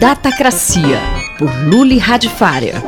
Datacracia, por Luli Radifária.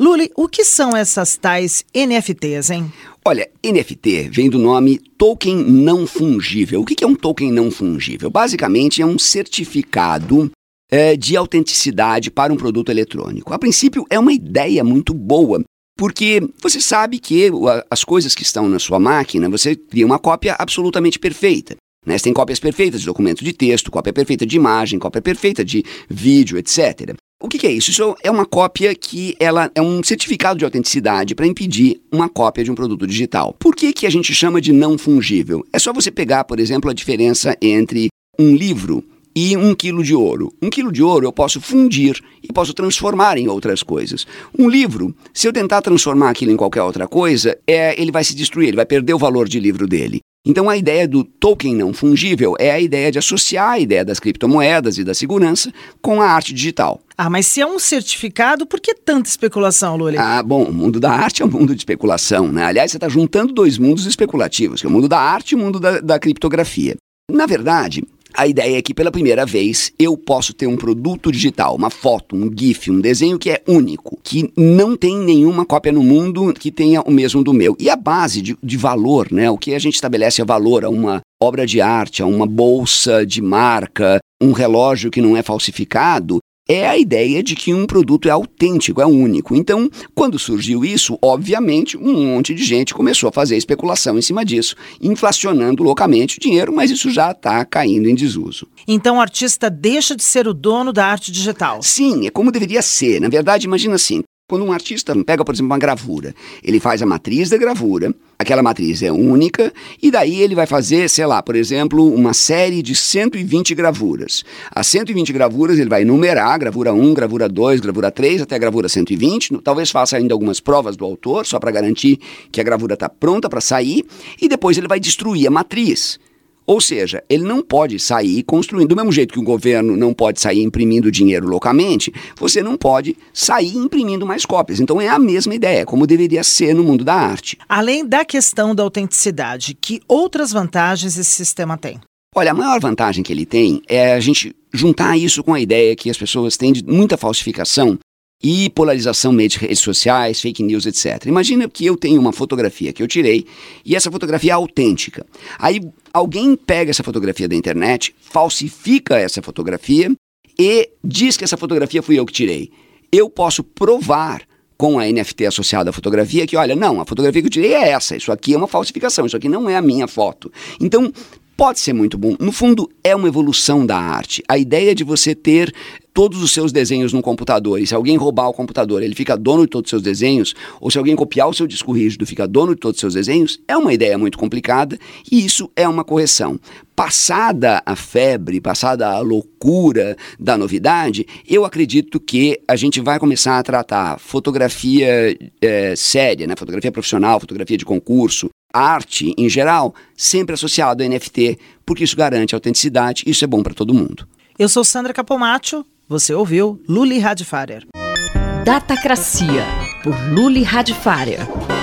Luli, o que são essas tais NFTs, hein? Olha, NFT vem do nome token não fungível. O que é um token não fungível? Basicamente é um certificado é, de autenticidade para um produto eletrônico. A princípio é uma ideia muito boa, porque você sabe que as coisas que estão na sua máquina, você cria uma cópia absolutamente perfeita. Né? Você tem cópias perfeitas de documento de texto, cópia perfeita de imagem, cópia perfeita de vídeo, etc. O que, que, é isso? Isso é uma cópia que ela é um certificado de autenticidade para impedir uma cópia de um produto digital. Por que, que a gente chama de não fungível? É só você pegar, por exemplo, a diferença entre um livro e um quilo de ouro. Um quilo de ouro eu posso fundir e posso transformar em outras coisas. Um livro, se eu tentar transformar aquilo em qualquer outra coisa, é, ele vai se destruir, ele vai perder o valor de livro dele. Então a ideia do token não fungível é a ideia de associar a ideia das criptomoedas e da segurança com a arte digital. Ah, mas se é um certificado, por que tanta especulação, Lully? Ah, bom, o mundo da arte é um mundo de especulação, né? Aliás, você está juntando dois mundos especulativos, que é o mundo da arte e o mundo da, da criptografia. Na verdade, a ideia é que pela primeira vez eu posso ter um produto digital, uma foto, um GIF, um desenho que é único, que não tem nenhuma cópia no mundo que tenha o mesmo do meu. E a base de, de valor, né? O que a gente estabelece é valor a uma obra de arte, a uma bolsa de marca, um relógio que não é falsificado, é a ideia de que um produto é autêntico, é único. Então, quando surgiu isso, obviamente, um monte de gente começou a fazer especulação em cima disso, inflacionando loucamente o dinheiro, mas isso já está caindo em desuso. Então, o artista deixa de ser o dono da arte digital? Sim, é como deveria ser. Na verdade, imagina assim: quando um artista pega, por exemplo, uma gravura, ele faz a matriz da gravura, aquela matriz é única, e daí ele vai fazer, sei lá, por exemplo, uma série de 120 gravuras. As 120 gravuras ele vai numerar, gravura 1, gravura 2, gravura 3, até a gravura 120, talvez faça ainda algumas provas do autor, só para garantir que a gravura está pronta para sair, e depois ele vai destruir a matriz. Ou seja, ele não pode sair construindo. Do mesmo jeito que o governo não pode sair imprimindo dinheiro loucamente, você não pode sair imprimindo mais cópias. Então é a mesma ideia, como deveria ser no mundo da arte. Além da questão da autenticidade, que outras vantagens esse sistema tem? Olha, a maior vantagem que ele tem é a gente juntar isso com a ideia que as pessoas têm de muita falsificação e polarização meio de redes sociais, fake news, etc. Imagina que eu tenho uma fotografia que eu tirei e essa fotografia é autêntica. Aí alguém pega essa fotografia da internet, falsifica essa fotografia e diz que essa fotografia fui eu que tirei. Eu posso provar com a NFT associada à fotografia que, olha, não, a fotografia que eu tirei é essa, isso aqui é uma falsificação, isso aqui não é a minha foto. Então, pode ser muito bom. No fundo, é uma evolução da arte. A ideia de você ter todos os seus desenhos no computador e se alguém roubar o computador, ele fica dono de todos os seus desenhos, ou se alguém copiar o seu disco rígido, fica dono de todos os seus desenhos, é uma ideia muito complicada e isso é uma correção. Passada a febre, passada a loucura da novidade, eu acredito que a gente vai começar a tratar fotografia é, séria, né? fotografia profissional, fotografia de concurso, arte em geral, sempre associado a NFT, porque isso garante autenticidade e isso é bom para todo mundo. Eu sou Sandra Capomatto, você ouviu Luli Radfarer. Datacracia, por Luli Radfarer.